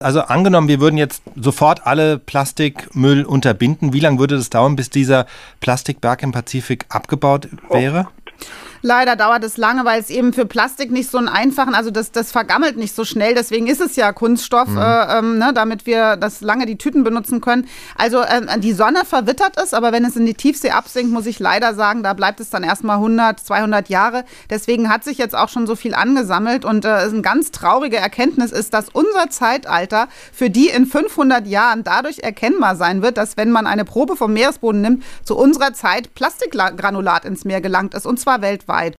Also angenommen, wir würden jetzt sofort alle Plastikmüll unterbinden. Wie lange würde das dauern, bis dieser Plastikberg im Pazifik abgebaut wäre? Oh. Leider dauert es lange, weil es eben für Plastik nicht so einen einfachen, also das, das vergammelt nicht so schnell. Deswegen ist es ja Kunststoff, mhm. äh, ähm, ne, damit wir das lange die Tüten benutzen können. Also äh, die Sonne verwittert es, aber wenn es in die Tiefsee absinkt, muss ich leider sagen, da bleibt es dann erstmal 100, 200 Jahre. Deswegen hat sich jetzt auch schon so viel angesammelt und äh, eine ganz traurige Erkenntnis ist, dass unser Zeitalter für die in 500 Jahren dadurch erkennbar sein wird, dass wenn man eine Probe vom Meeresboden nimmt, zu unserer Zeit Plastikgranulat ins Meer gelangt ist und zwar weltweit. satisfied.